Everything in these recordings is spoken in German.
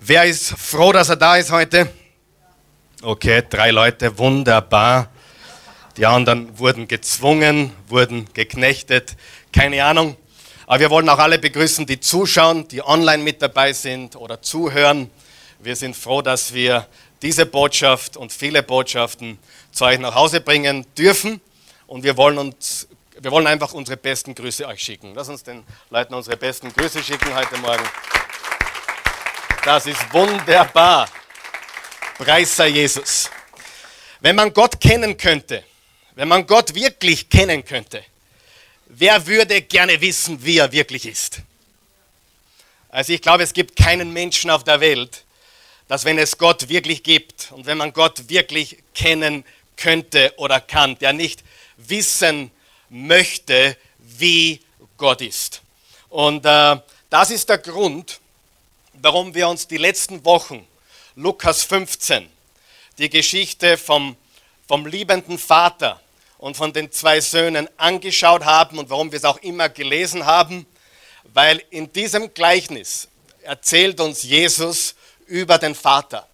Wer ist froh, dass er da ist heute? Okay, drei Leute, wunderbar. Die anderen wurden gezwungen, wurden geknechtet, keine Ahnung. Aber wir wollen auch alle begrüßen, die zuschauen, die online mit dabei sind oder zuhören. Wir sind froh, dass wir diese Botschaft und viele Botschaften zu euch nach Hause bringen dürfen. Und wir wollen, uns, wir wollen einfach unsere besten Grüße euch schicken. Lass uns den Leuten unsere besten Grüße schicken heute Morgen. Das ist wunderbar. Preis sei Jesus. Wenn man Gott kennen könnte, wenn man Gott wirklich kennen könnte, wer würde gerne wissen, wie er wirklich ist? Also ich glaube, es gibt keinen Menschen auf der Welt, dass wenn es Gott wirklich gibt und wenn man Gott wirklich kennen könnte oder kann, der nicht wissen möchte, wie Gott ist. Und äh, das ist der Grund, warum wir uns die letzten Wochen Lukas 15, die Geschichte vom, vom liebenden Vater und von den zwei Söhnen angeschaut haben und warum wir es auch immer gelesen haben, weil in diesem Gleichnis erzählt uns Jesus über den Vater,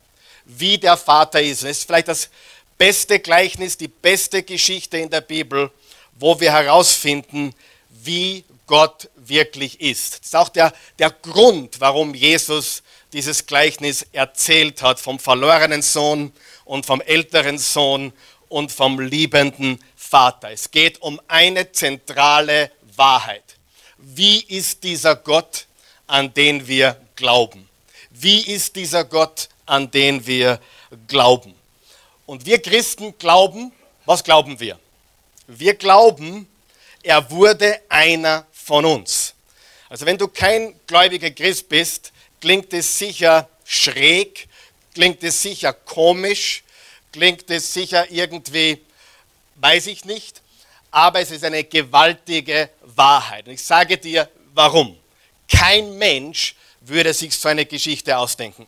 wie der Vater ist. Es ist vielleicht das beste Gleichnis, die beste Geschichte in der Bibel, wo wir herausfinden, wie Gott wirklich ist. Das ist auch der, der Grund, warum Jesus dieses Gleichnis erzählt hat vom verlorenen Sohn und vom älteren Sohn und vom liebenden Vater. Es geht um eine zentrale Wahrheit. Wie ist dieser Gott, an den wir glauben? Wie ist dieser Gott, an den wir glauben? Und wir Christen glauben, was glauben wir? Wir glauben, er wurde einer von uns. Also wenn du kein gläubiger Christ bist, klingt es sicher schräg, klingt es sicher komisch, klingt es sicher irgendwie, weiß ich nicht, aber es ist eine gewaltige Wahrheit. Und ich sage dir, warum. Kein Mensch würde sich so eine Geschichte ausdenken.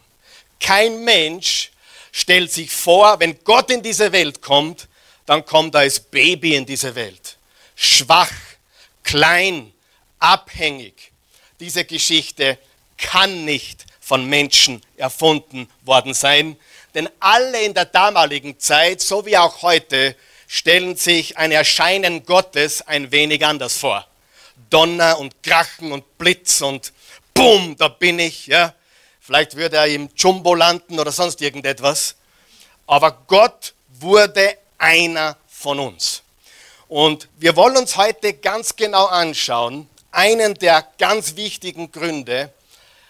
Kein Mensch stellt sich vor, wenn Gott in diese Welt kommt, dann kommt er als Baby in diese Welt. Schwach, klein, abhängig. Diese Geschichte kann nicht von Menschen erfunden worden sein, denn alle in der damaligen Zeit, so wie auch heute, stellen sich ein Erscheinen Gottes ein wenig anders vor. Donner und Krachen und Blitz und Bumm, da bin ich. Ja. Vielleicht würde er im Jumbo landen oder sonst irgendetwas. Aber Gott wurde einer von uns. Und wir wollen uns heute ganz genau anschauen, einen der ganz wichtigen Gründe,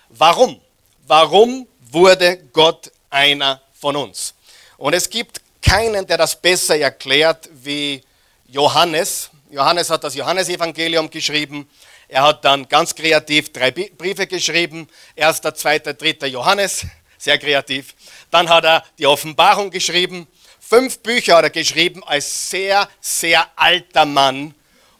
warum. Warum wurde Gott einer von uns? Und es gibt keinen, der das besser erklärt wie Johannes. Johannes hat das Johannesevangelium geschrieben. Er hat dann ganz kreativ drei Briefe geschrieben. Erster, zweiter, dritter Johannes. Sehr kreativ. Dann hat er die Offenbarung geschrieben. Fünf Bücher hat er geschrieben als sehr, sehr alter Mann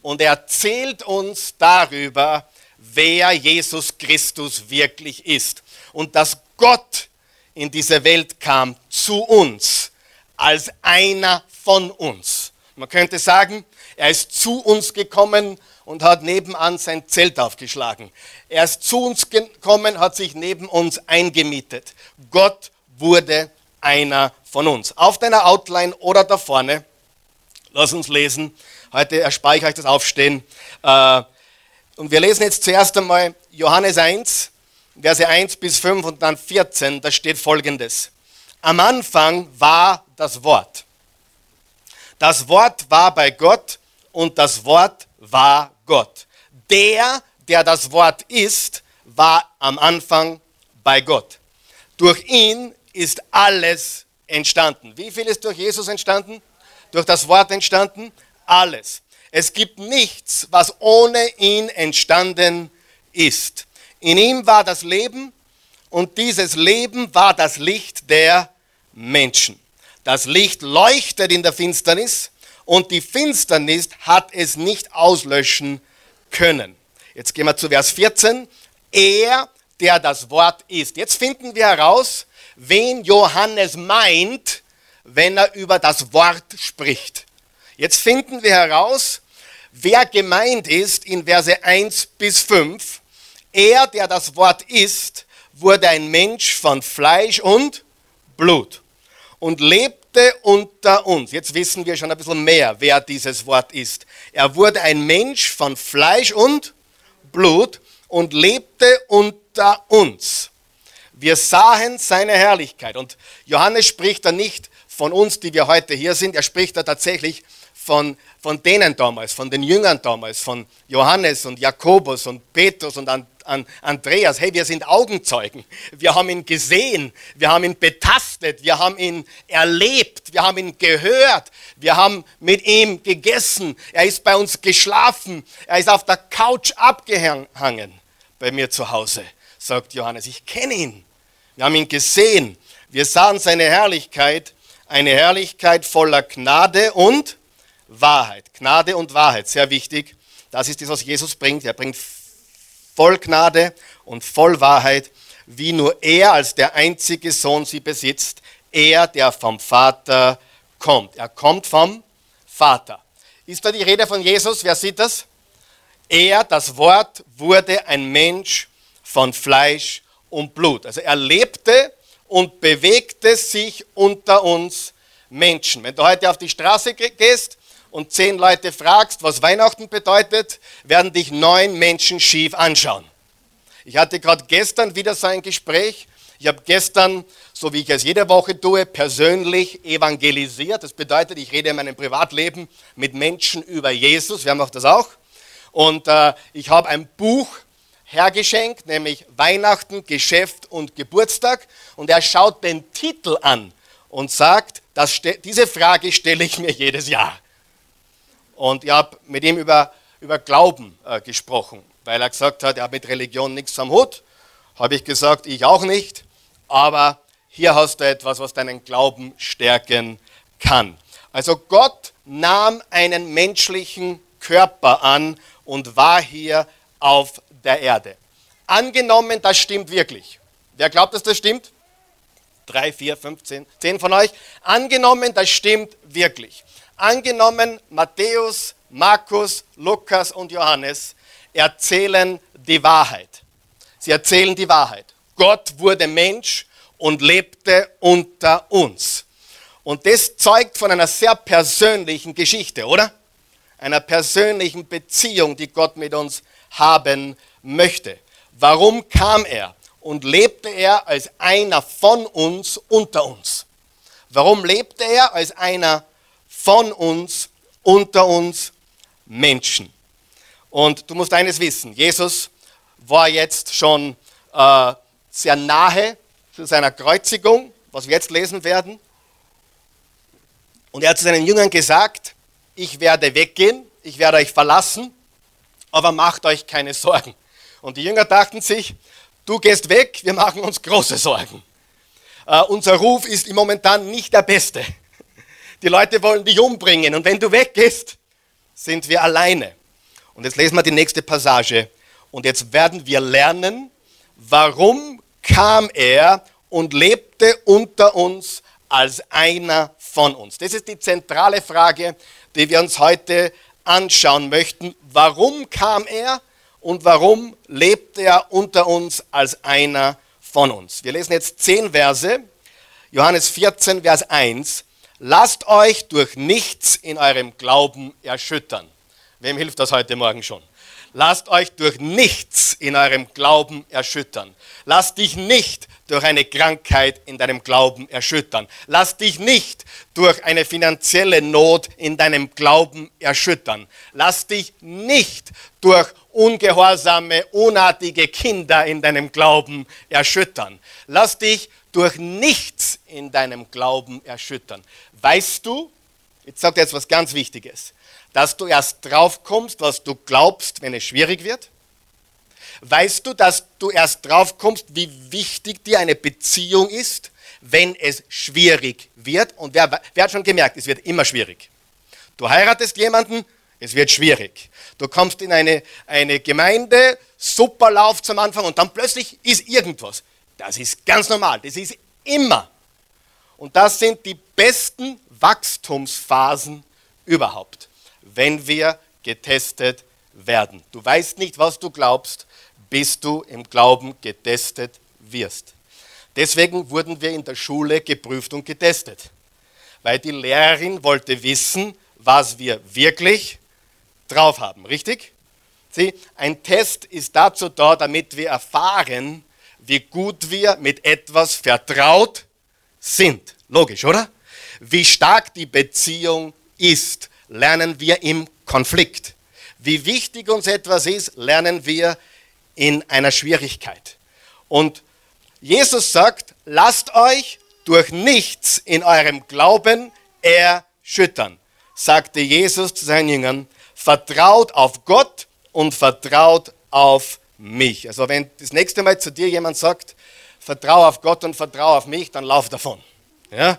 und er erzählt uns darüber, wer Jesus Christus wirklich ist und dass Gott in diese Welt kam zu uns als einer von uns. Man könnte sagen, er ist zu uns gekommen und hat nebenan sein Zelt aufgeschlagen. Er ist zu uns gekommen, hat sich neben uns eingemietet. Gott wurde einer von uns. Auf deiner Outline oder da vorne, lass uns lesen. Heute erspare ich euch das Aufstehen. Äh, und wir lesen jetzt zuerst einmal Johannes 1, Verse 1 bis 5 und dann 14. Da steht folgendes. Am Anfang war das Wort. Das Wort war bei Gott und das Wort war Gott. Der, der das Wort ist, war am Anfang bei Gott. Durch ihn ist alles entstanden. Wie viel ist durch Jesus entstanden? Durch das Wort entstanden? Alles. Es gibt nichts, was ohne ihn entstanden ist. In ihm war das Leben und dieses Leben war das Licht der Menschen. Das Licht leuchtet in der Finsternis und die Finsternis hat es nicht auslöschen können. Jetzt gehen wir zu Vers 14. Er, der das Wort ist. Jetzt finden wir heraus, wen Johannes meint, wenn er über das Wort spricht. Jetzt finden wir heraus, wer gemeint ist in Verse 1 bis 5. Er, der das Wort ist, wurde ein Mensch von Fleisch und Blut und lebte unter uns. Jetzt wissen wir schon ein bisschen mehr, wer dieses Wort ist. Er wurde ein Mensch von Fleisch und Blut und lebte unter uns. Wir sahen seine Herrlichkeit. Und Johannes spricht da nicht von uns, die wir heute hier sind. Er spricht da tatsächlich von, von denen damals, von den Jüngern damals, von Johannes und Jakobus und Petrus und an, an Andreas. Hey, wir sind Augenzeugen. Wir haben ihn gesehen, wir haben ihn betastet, wir haben ihn erlebt, wir haben ihn gehört, wir haben mit ihm gegessen. Er ist bei uns geschlafen, er ist auf der Couch abgehangen bei mir zu Hause, sagt Johannes. Ich kenne ihn. Wir haben ihn gesehen. Wir sahen seine Herrlichkeit, eine Herrlichkeit voller Gnade und Wahrheit. Gnade und Wahrheit, sehr wichtig. Das ist das, was Jesus bringt. Er bringt voll Gnade und voll Wahrheit, wie nur er als der einzige Sohn sie besitzt. Er, der vom Vater kommt. Er kommt vom Vater. Ist da die Rede von Jesus? Wer sieht das? Er, das Wort, wurde ein Mensch von Fleisch und Blut. Also er lebte und bewegte sich unter uns Menschen. Wenn du heute auf die Straße gehst und zehn Leute fragst, was Weihnachten bedeutet, werden dich neun Menschen schief anschauen. Ich hatte gerade gestern wieder so ein Gespräch. Ich habe gestern, so wie ich es jede Woche tue, persönlich evangelisiert. Das bedeutet, ich rede in meinem Privatleben mit Menschen über Jesus. Wer macht das auch? Und äh, ich habe ein Buch hergeschenkt, nämlich Weihnachten, Geschäft und Geburtstag. Und er schaut den Titel an und sagt, diese Frage stelle ich mir jedes Jahr. Und ich habe mit ihm über, über Glauben äh, gesprochen, weil er gesagt hat, er hat mit Religion nichts am Hut. Habe ich gesagt, ich auch nicht. Aber hier hast du etwas, was deinen Glauben stärken kann. Also Gott nahm einen menschlichen Körper an und war hier auf der Erde. Angenommen, das stimmt wirklich. Wer glaubt, dass das stimmt? Drei, vier, fünf, zehn, zehn von euch. Angenommen, das stimmt wirklich. Angenommen, Matthäus, Markus, Lukas und Johannes erzählen die Wahrheit. Sie erzählen die Wahrheit. Gott wurde Mensch und lebte unter uns. Und das zeugt von einer sehr persönlichen Geschichte, oder? Einer persönlichen Beziehung, die Gott mit uns haben möchte. Warum kam er und lebte er als einer von uns unter uns? Warum lebte er als einer von uns, unter uns Menschen. Und du musst eines wissen, Jesus war jetzt schon äh, sehr nahe zu seiner Kreuzigung, was wir jetzt lesen werden. Und er hat zu seinen Jüngern gesagt, ich werde weggehen, ich werde euch verlassen, aber macht euch keine Sorgen. Und die Jünger dachten sich, du gehst weg, wir machen uns große Sorgen. Uh, unser Ruf ist im Momentan nicht der beste. Die Leute wollen dich umbringen und wenn du weggehst, sind wir alleine. Und jetzt lesen wir die nächste Passage und jetzt werden wir lernen, warum kam er und lebte unter uns als einer von uns. Das ist die zentrale Frage, die wir uns heute anschauen möchten. Warum kam er und warum lebte er unter uns als einer von uns? Wir lesen jetzt zehn Verse. Johannes 14, Vers 1. Lasst euch durch nichts in eurem Glauben erschüttern. Wem hilft das heute Morgen schon? Lasst euch durch nichts in eurem Glauben erschüttern. Lass dich nicht durch eine Krankheit in deinem Glauben erschüttern. Lass dich nicht durch eine finanzielle Not in deinem Glauben erschüttern. Lass dich nicht durch ungehorsame, unartige Kinder in deinem Glauben erschüttern. Lass dich durch nichts in deinem Glauben erschüttern. Weißt du, jetzt sagt er jetzt was ganz Wichtiges, dass du erst drauf kommst, was du glaubst, wenn es schwierig wird? Weißt du, dass du erst drauf kommst, wie wichtig dir eine Beziehung ist, wenn es schwierig wird? Und wer, wer hat schon gemerkt, es wird immer schwierig. Du heiratest jemanden, es wird schwierig. Du kommst in eine, eine Gemeinde, super Lauf zum Anfang und dann plötzlich ist irgendwas. Das ist ganz normal, das ist immer. Und das sind die besten Wachstumsphasen überhaupt, wenn wir getestet werden. Du weißt nicht, was du glaubst, bis du im Glauben getestet wirst. Deswegen wurden wir in der Schule geprüft und getestet, weil die Lehrerin wollte wissen, was wir wirklich drauf haben, richtig? Sieh, ein Test ist dazu da, damit wir erfahren, wie gut wir mit etwas vertraut sind. Logisch, oder? Wie stark die Beziehung ist, lernen wir im Konflikt. Wie wichtig uns etwas ist, lernen wir in einer Schwierigkeit. Und Jesus sagt, lasst euch durch nichts in eurem Glauben erschüttern, sagte Jesus zu seinen Jüngern, vertraut auf Gott und vertraut auf mich. Also wenn das nächste Mal zu dir jemand sagt, vertraue auf Gott und vertraue auf mich, dann lauf davon. Ja?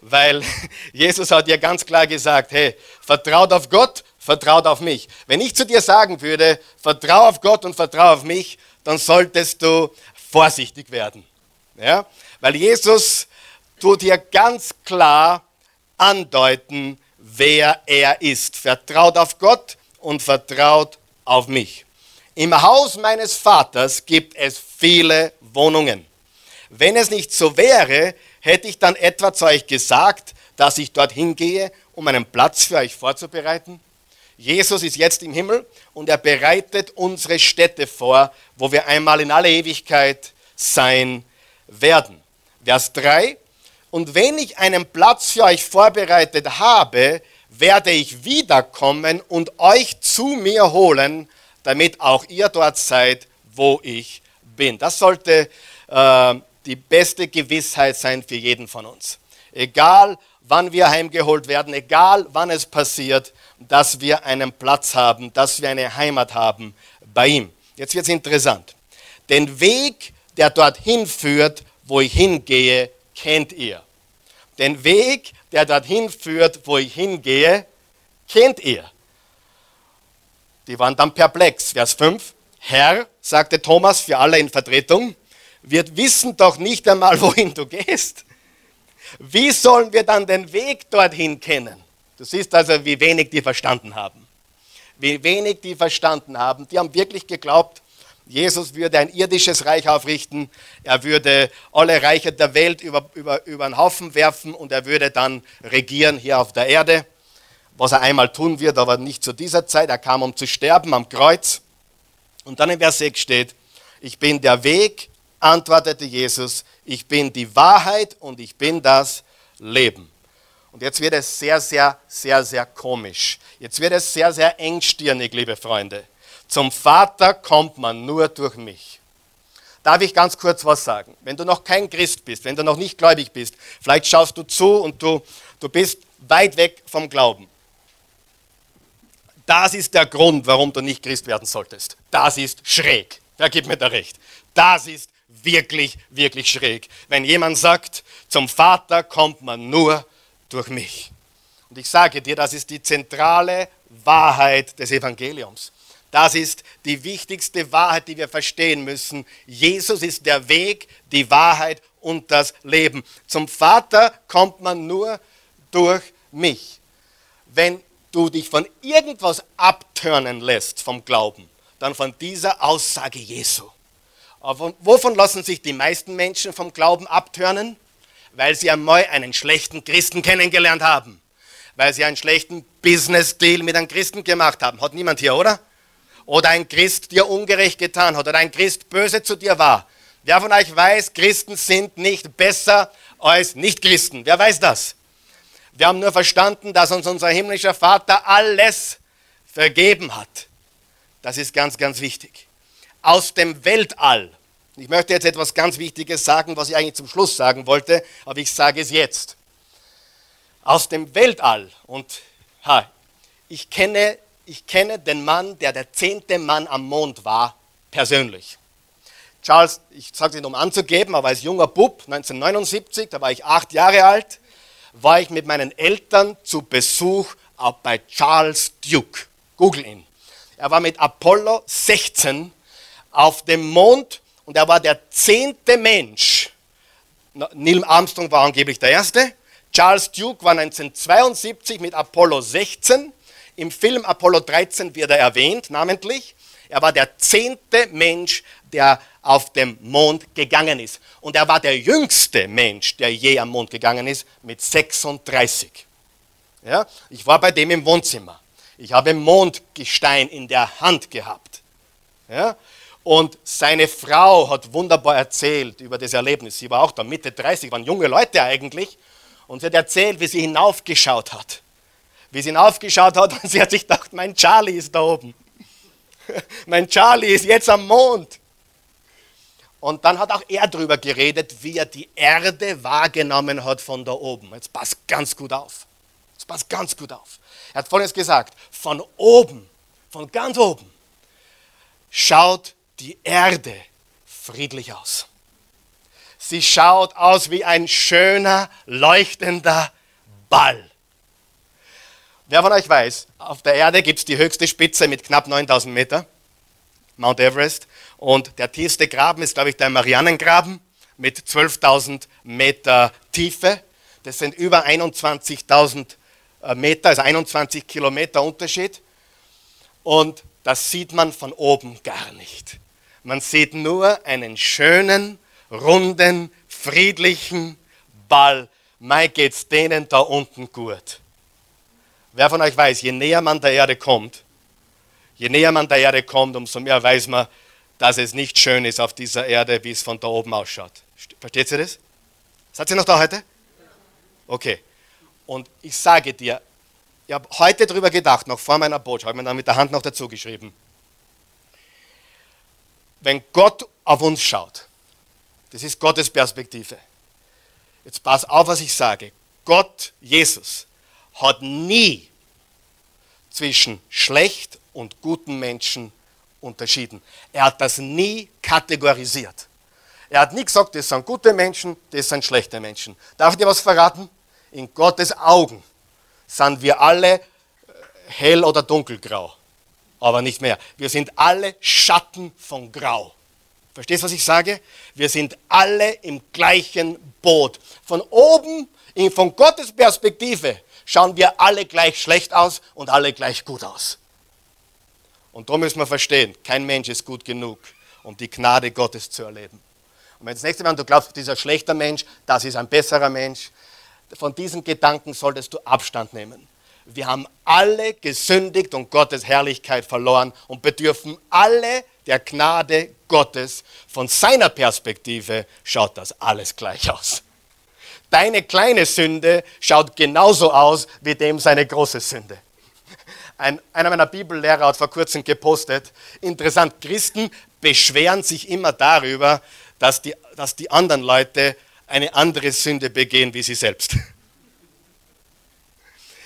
Weil Jesus hat dir ganz klar gesagt, hey, vertraut auf Gott, vertraut auf mich. Wenn ich zu dir sagen würde, vertraue auf Gott und vertraue auf mich, dann solltest du vorsichtig werden. Ja? Weil Jesus tut hier ganz klar andeuten, wer er ist. Vertraut auf Gott und vertraut auf mich. Im Haus meines Vaters gibt es viele Wohnungen. Wenn es nicht so wäre, hätte ich dann etwa zu euch gesagt, dass ich dorthin gehe, um einen Platz für euch vorzubereiten? Jesus ist jetzt im Himmel und er bereitet unsere Städte vor, wo wir einmal in alle Ewigkeit sein werden. Vers 3. Und wenn ich einen Platz für euch vorbereitet habe, werde ich wiederkommen und euch zu mir holen, damit auch ihr dort seid, wo ich bin. Das sollte äh, die beste Gewissheit sein für jeden von uns. Egal, wann wir heimgeholt werden, egal, wann es passiert, dass wir einen Platz haben, dass wir eine Heimat haben bei ihm. Jetzt wird es interessant. Den Weg, der dorthin führt, wo ich hingehe, kennt ihr. Den Weg, der dorthin führt, wo ich hingehe, kennt ihr. Die waren dann perplex. Vers 5. Herr, sagte Thomas für alle in Vertretung, wir wissen doch nicht einmal, wohin du gehst. Wie sollen wir dann den Weg dorthin kennen? Du siehst also, wie wenig die verstanden haben. Wie wenig die verstanden haben. Die haben wirklich geglaubt, Jesus würde ein irdisches Reich aufrichten, er würde alle Reiche der Welt über, über, über den Haufen werfen und er würde dann regieren hier auf der Erde, was er einmal tun wird, aber nicht zu dieser Zeit. Er kam, um zu sterben am Kreuz. Und dann in Vers 6 steht, ich bin der Weg, antwortete Jesus, ich bin die Wahrheit und ich bin das Leben. Und jetzt wird es sehr, sehr, sehr, sehr komisch. Jetzt wird es sehr, sehr engstirnig, liebe Freunde. Zum Vater kommt man nur durch mich. Darf ich ganz kurz was sagen? Wenn du noch kein Christ bist, wenn du noch nicht gläubig bist, vielleicht schaust du zu und du, du bist weit weg vom Glauben. Das ist der Grund, warum du nicht Christ werden solltest. Das ist schräg. Wer gibt mir da recht? Das ist wirklich, wirklich schräg. Wenn jemand sagt, zum Vater kommt man nur durch mich. Und ich sage dir, das ist die zentrale Wahrheit des Evangeliums. Das ist die wichtigste Wahrheit, die wir verstehen müssen. Jesus ist der Weg, die Wahrheit und das Leben. Zum Vater kommt man nur durch mich. Wenn du dich von irgendwas abturnen lässt vom Glauben, dann von dieser Aussage Jesu. Aber wovon lassen sich die meisten Menschen vom Glauben abturnen? Weil sie einmal einen schlechten Christen kennengelernt haben. Weil sie einen schlechten Business-Deal mit einem Christen gemacht haben. Hat niemand hier, oder? Oder ein Christ dir ungerecht getan hat. Oder ein Christ böse zu dir war. Wer von euch weiß, Christen sind nicht besser als Nicht-Christen? Wer weiß das? Wir haben nur verstanden, dass uns unser himmlischer Vater alles vergeben hat. Das ist ganz, ganz wichtig aus dem Weltall. Ich möchte jetzt etwas ganz Wichtiges sagen, was ich eigentlich zum Schluss sagen wollte, aber ich sage es jetzt. Aus dem Weltall. Und ha, ich, kenne, ich kenne den Mann, der der zehnte Mann am Mond war, persönlich. Charles, ich sage es nicht, um anzugeben, aber als junger Bub, 1979, da war ich acht Jahre alt, war ich mit meinen Eltern zu Besuch auch bei Charles Duke. Google ihn. Er war mit Apollo 16 auf dem Mond und er war der zehnte Mensch. Neil Armstrong war angeblich der erste. Charles Duke war 1972 mit Apollo 16. Im Film Apollo 13 wird er erwähnt, namentlich. Er war der zehnte Mensch, der auf dem Mond gegangen ist. Und er war der jüngste Mensch, der je am Mond gegangen ist, mit 36. Ja? Ich war bei dem im Wohnzimmer. Ich habe Mondgestein in der Hand gehabt. Ja? Und seine Frau hat wunderbar erzählt über das Erlebnis. Sie war auch da, Mitte 30, waren junge Leute eigentlich. Und sie hat erzählt, wie sie hinaufgeschaut hat. Wie sie hinaufgeschaut hat und sie hat sich gedacht, mein Charlie ist da oben. mein Charlie ist jetzt am Mond. Und dann hat auch er darüber geredet, wie er die Erde wahrgenommen hat von da oben. Jetzt passt ganz gut auf. Jetzt passt ganz gut auf. Er hat Folgendes gesagt: Von oben, von ganz oben, schaut die Erde friedlich aus. Sie schaut aus wie ein schöner, leuchtender Ball. Wer von euch weiß, auf der Erde gibt es die höchste Spitze mit knapp 9000 Meter, Mount Everest. Und der tiefste Graben ist, glaube ich, der Marianengraben mit 12.000 Meter Tiefe. Das sind über 21.000 äh, Meter, also 21 Kilometer Unterschied. Und das sieht man von oben gar nicht. Man sieht nur einen schönen, runden, friedlichen Ball. Mai geht's denen da unten gut. Wer von euch weiß, je näher man der Erde kommt, je näher man der Erde kommt, umso mehr weiß man, dass es nicht schön ist auf dieser Erde, wie es von da oben ausschaut. Versteht ihr das? Seid ihr noch da heute? Okay. Und ich sage dir, ich habe heute darüber gedacht, noch vor meiner Botschaft, habe mir dann mit der Hand noch dazu geschrieben wenn Gott auf uns schaut, das ist Gottes Perspektive. Jetzt pass auf, was ich sage. Gott, Jesus, hat nie zwischen schlecht und guten Menschen unterschieden. Er hat das nie kategorisiert. Er hat nie gesagt, das sind gute Menschen, das sind schlechte Menschen. Darf ich dir was verraten? In Gottes Augen sind wir alle äh, hell oder dunkelgrau aber nicht mehr. Wir sind alle Schatten von Grau. Verstehst du, was ich sage? Wir sind alle im gleichen Boot. Von oben, von Gottes Perspektive, schauen wir alle gleich schlecht aus und alle gleich gut aus. Und darum müssen wir verstehen, kein Mensch ist gut genug, um die Gnade Gottes zu erleben. Und wenn das nächste Mal du glaubst, dieser schlechter Mensch, das ist ein besserer Mensch, von diesen Gedanken solltest du Abstand nehmen. Wir haben alle gesündigt und Gottes Herrlichkeit verloren und bedürfen alle der Gnade Gottes. Von seiner Perspektive schaut das alles gleich aus. Deine kleine Sünde schaut genauso aus wie dem seine große Sünde. Ein, einer meiner Bibellehrer hat vor kurzem gepostet, interessant, Christen beschweren sich immer darüber, dass die, dass die anderen Leute eine andere Sünde begehen wie sie selbst.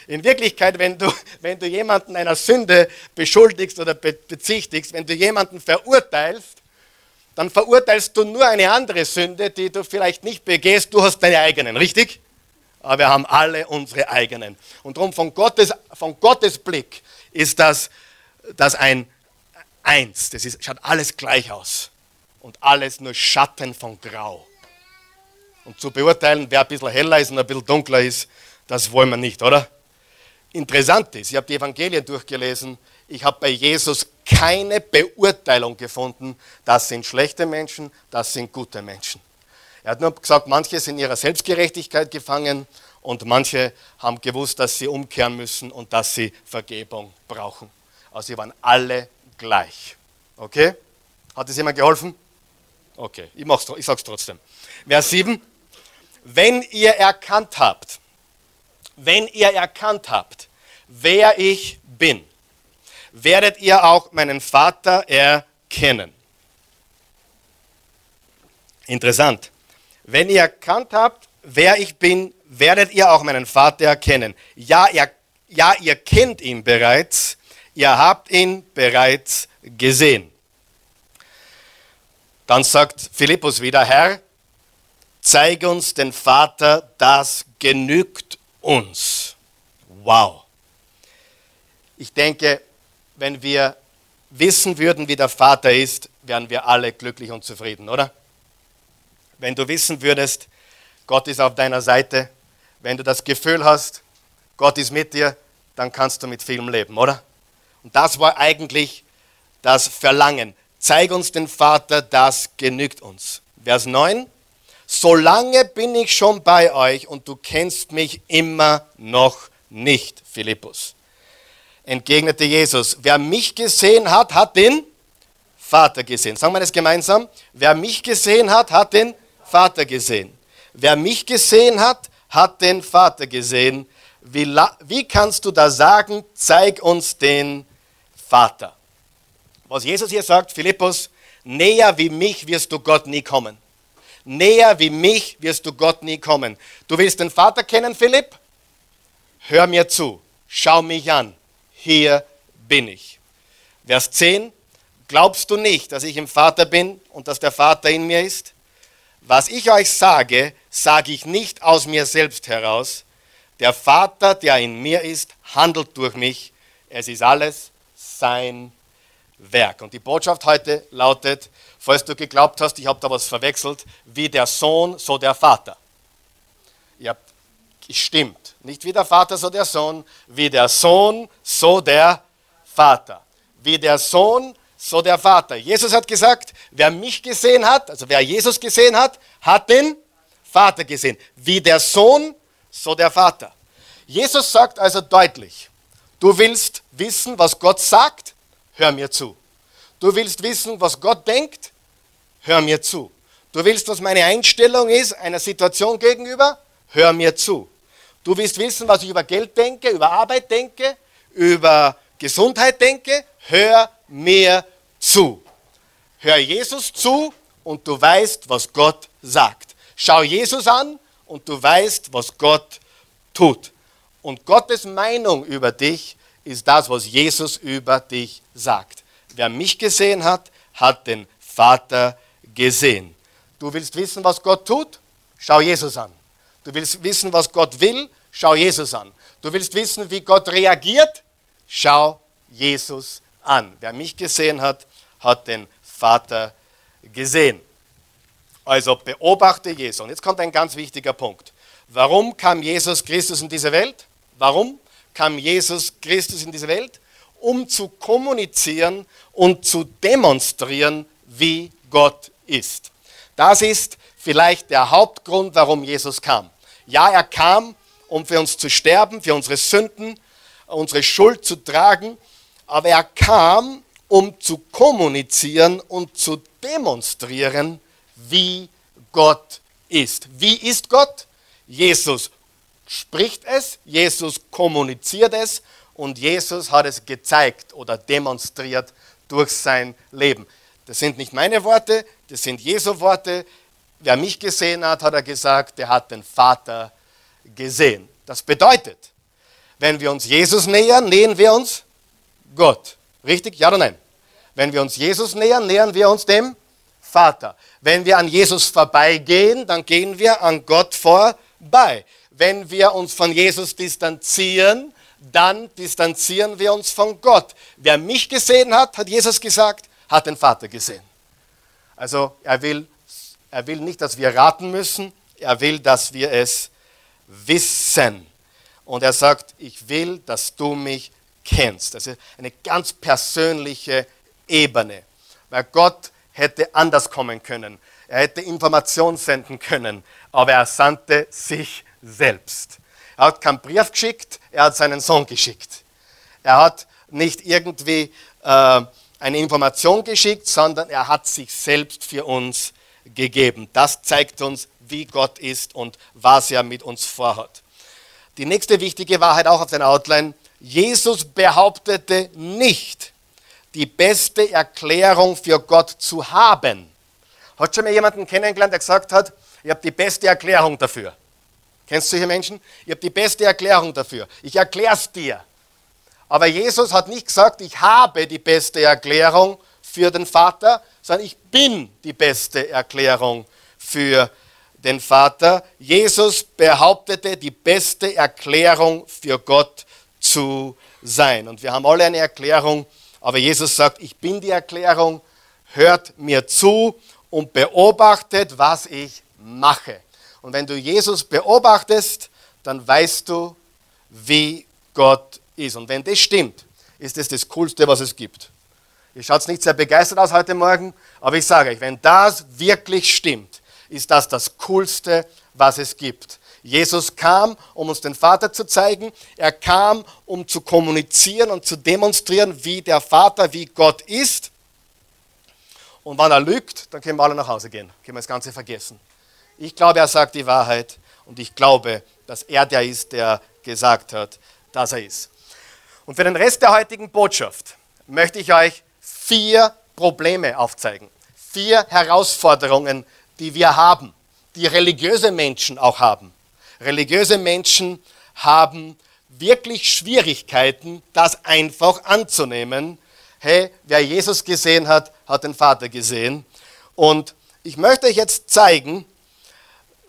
In Wirklichkeit, wenn du, wenn du jemanden einer Sünde beschuldigst oder bezichtigst, wenn du jemanden verurteilst, dann verurteilst du nur eine andere Sünde, die du vielleicht nicht begehst. Du hast deine eigenen, richtig? Aber wir haben alle unsere eigenen. Und darum von Gottes, von Gottes Blick ist das, das ein Eins. Das ist, schaut alles gleich aus. Und alles nur Schatten von Grau. Und zu beurteilen, wer ein bisschen heller ist und ein bisschen dunkler ist, das wollen wir nicht, oder? interessant ist, ich habe die Evangelien durchgelesen, ich habe bei Jesus keine Beurteilung gefunden, das sind schlechte Menschen, das sind gute Menschen. Er hat nur gesagt, manche sind in ihrer Selbstgerechtigkeit gefangen und manche haben gewusst, dass sie umkehren müssen und dass sie Vergebung brauchen. Also sie waren alle gleich. Okay? Hat es jemand geholfen? Okay, ich, ich sage es trotzdem. Vers 7. Wenn ihr erkannt habt, wenn ihr erkannt habt, wer ich bin, werdet ihr auch meinen Vater erkennen. Interessant. Wenn ihr erkannt habt, wer ich bin, werdet ihr auch meinen Vater erkennen. Ja, ihr, ja, ihr kennt ihn bereits, ihr habt ihn bereits gesehen. Dann sagt Philippus wieder, Herr, zeige uns den Vater, das genügt uns. Wow. Ich denke, wenn wir wissen würden, wie der Vater ist, wären wir alle glücklich und zufrieden, oder? Wenn du wissen würdest, Gott ist auf deiner Seite, wenn du das Gefühl hast, Gott ist mit dir, dann kannst du mit vielem leben, oder? Und das war eigentlich das Verlangen. zeig uns den Vater, das genügt uns. Vers 9, solange bin ich schon bei euch und du kennst mich immer noch nicht, Philippus. Entgegnete Jesus, wer mich gesehen hat, hat den Vater gesehen. Sagen wir das gemeinsam. Wer mich gesehen hat, hat den Vater gesehen. Wer mich gesehen hat, hat den Vater gesehen. Wie, wie kannst du da sagen, zeig uns den Vater? Was Jesus hier sagt, Philippus, näher wie mich wirst du Gott nie kommen. Näher wie mich wirst du Gott nie kommen. Du willst den Vater kennen, Philipp? Hör mir zu, schau mich an, hier bin ich. Vers 10, glaubst du nicht, dass ich im Vater bin und dass der Vater in mir ist? Was ich euch sage, sage ich nicht aus mir selbst heraus. Der Vater, der in mir ist, handelt durch mich. Es ist alles sein Werk. Und die Botschaft heute lautet, falls du geglaubt hast, ich habe da was verwechselt, wie der Sohn, so der Vater. Ja, stimmt. Nicht wie der Vater, so der Sohn. Wie der Sohn, so der Vater. Wie der Sohn, so der Vater. Jesus hat gesagt, wer mich gesehen hat, also wer Jesus gesehen hat, hat den Vater gesehen. Wie der Sohn, so der Vater. Jesus sagt also deutlich, du willst wissen, was Gott sagt, hör mir zu. Du willst wissen, was Gott denkt, hör mir zu. Du willst, was meine Einstellung ist einer Situation gegenüber, hör mir zu. Du willst wissen, was ich über Geld denke, über Arbeit denke, über Gesundheit denke, hör mir zu. Hör Jesus zu und du weißt, was Gott sagt. Schau Jesus an und du weißt, was Gott tut. Und Gottes Meinung über dich ist das, was Jesus über dich sagt. Wer mich gesehen hat, hat den Vater gesehen. Du willst wissen, was Gott tut? Schau Jesus an. Du willst wissen, was Gott will? Schau Jesus an. Du willst wissen, wie Gott reagiert? Schau Jesus an. Wer mich gesehen hat, hat den Vater gesehen. Also beobachte Jesus. Und jetzt kommt ein ganz wichtiger Punkt. Warum kam Jesus Christus in diese Welt? Warum kam Jesus Christus in diese Welt? Um zu kommunizieren und zu demonstrieren, wie Gott ist. Das ist vielleicht der Hauptgrund, warum Jesus kam. Ja, er kam, um für uns zu sterben, für unsere Sünden, unsere Schuld zu tragen, aber er kam, um zu kommunizieren und zu demonstrieren, wie Gott ist. Wie ist Gott? Jesus spricht es, Jesus kommuniziert es und Jesus hat es gezeigt oder demonstriert durch sein Leben. Das sind nicht meine Worte, das sind Jesu Worte. Wer mich gesehen hat, hat er gesagt, der hat den Vater gesehen. Das bedeutet, wenn wir uns Jesus nähern, nähern wir uns Gott. Richtig? Ja oder nein? Wenn wir uns Jesus nähern, nähern wir uns dem Vater. Wenn wir an Jesus vorbeigehen, dann gehen wir an Gott vorbei. Wenn wir uns von Jesus distanzieren, dann distanzieren wir uns von Gott. Wer mich gesehen hat, hat Jesus gesagt, hat den Vater gesehen. Also er will, er will nicht, dass wir raten müssen, er will, dass wir es wissen. Und er sagt, ich will, dass du mich kennst. Das ist eine ganz persönliche Ebene, weil Gott hätte anders kommen können. Er hätte Informationen senden können, aber er sandte sich selbst. Er hat keinen Brief geschickt, er hat seinen Sohn geschickt. Er hat nicht irgendwie äh, eine Information geschickt, sondern er hat sich selbst für uns gegeben. Das zeigt uns, wie Gott ist und was er mit uns vorhat. Die nächste wichtige Wahrheit auch auf den Outline. Jesus behauptete nicht, die beste Erklärung für Gott zu haben. Hat schon mal jemanden kennengelernt, der gesagt hat, ich habe die beste Erklärung dafür? Kennst du solche Menschen? Ich habe die beste Erklärung dafür. Ich erkläre es dir. Aber Jesus hat nicht gesagt, ich habe die beste Erklärung für den Vater, sondern ich bin die beste Erklärung für den Vater. Jesus behauptete, die beste Erklärung für Gott zu sein. Und wir haben alle eine Erklärung aber Jesus sagt, ich bin die Erklärung, hört mir zu und beobachtet, was ich mache. Und wenn du Jesus beobachtest, dann weißt du, wie Gott ist. Und wenn das stimmt, ist das das Coolste, was es gibt. Ihr schaut nicht sehr begeistert aus heute Morgen, aber ich sage euch, wenn das wirklich stimmt, ist das das Coolste, was es gibt. Jesus kam, um uns den Vater zu zeigen. Er kam, um zu kommunizieren und zu demonstrieren, wie der Vater, wie Gott ist. Und wenn er lügt, dann können wir alle nach Hause gehen. Können wir das Ganze vergessen. Ich glaube, er sagt die Wahrheit und ich glaube, dass er der ist, der gesagt hat, dass er ist. Und für den Rest der heutigen Botschaft möchte ich euch vier Probleme aufzeigen. Vier Herausforderungen, die wir haben, die religiöse Menschen auch haben. Religiöse Menschen haben wirklich Schwierigkeiten, das einfach anzunehmen. Hey, wer Jesus gesehen hat, hat den Vater gesehen. Und ich möchte euch jetzt zeigen,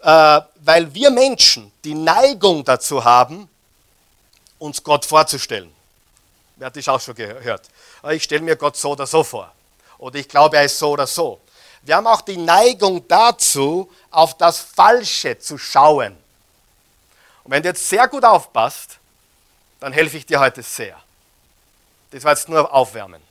äh, weil wir Menschen die Neigung dazu haben, uns Gott vorzustellen. Wer hat das auch schon gehört? Ich stelle mir Gott so oder so vor. Oder ich glaube, er ist so oder so. Wir haben auch die Neigung dazu, auf das Falsche zu schauen. Und wenn du jetzt sehr gut aufpasst, dann helfe ich dir heute sehr. Das war jetzt nur Aufwärmen.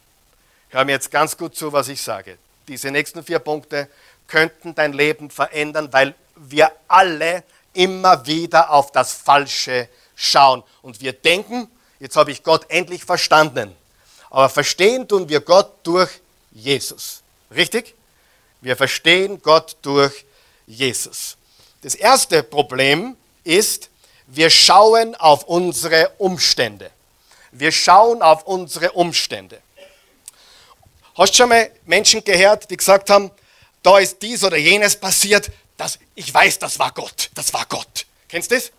Hör mir jetzt ganz gut zu, was ich sage. Diese nächsten vier Punkte könnten dein Leben verändern, weil wir alle immer wieder auf das Falsche schauen. Und wir denken, jetzt habe ich Gott endlich verstanden. Aber verstehen tun wir Gott durch Jesus. Richtig? Wir verstehen Gott durch Jesus. Das erste Problem ist, wir schauen auf unsere Umstände. Wir schauen auf unsere Umstände. Hast du schon mal Menschen gehört, die gesagt haben, da ist dies oder jenes passiert, das, ich weiß, das war Gott, das war Gott. Kennst du das?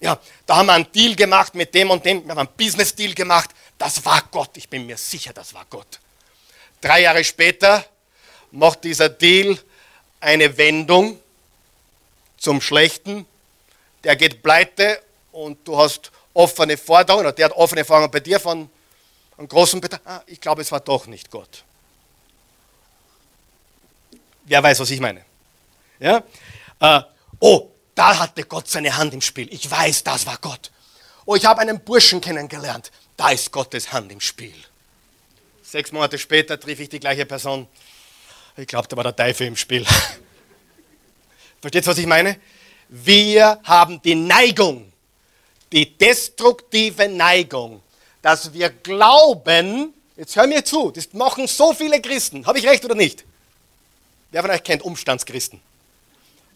Ja, da haben wir einen Deal gemacht mit dem und dem, wir haben einen Business-Deal gemacht, das war Gott, ich bin mir sicher, das war Gott. Drei Jahre später macht dieser Deal eine Wendung zum Schlechten der geht pleite und du hast offene Forderungen, oder der hat offene Forderungen bei dir von einem großen Betrag. Ah, ich glaube, es war doch nicht Gott. Wer weiß, was ich meine? Ja? Äh, oh, da hatte Gott seine Hand im Spiel. Ich weiß, das war Gott. Oh, ich habe einen Burschen kennengelernt. Da ist Gottes Hand im Spiel. Sechs Monate später triff ich die gleiche Person. Ich glaube, da war der Teufel im Spiel. Versteht ihr, was ich meine? Wir haben die Neigung, die destruktive Neigung, dass wir glauben, jetzt hör mir zu, das machen so viele Christen. Habe ich recht oder nicht? Wer von euch kennt Umstandschristen?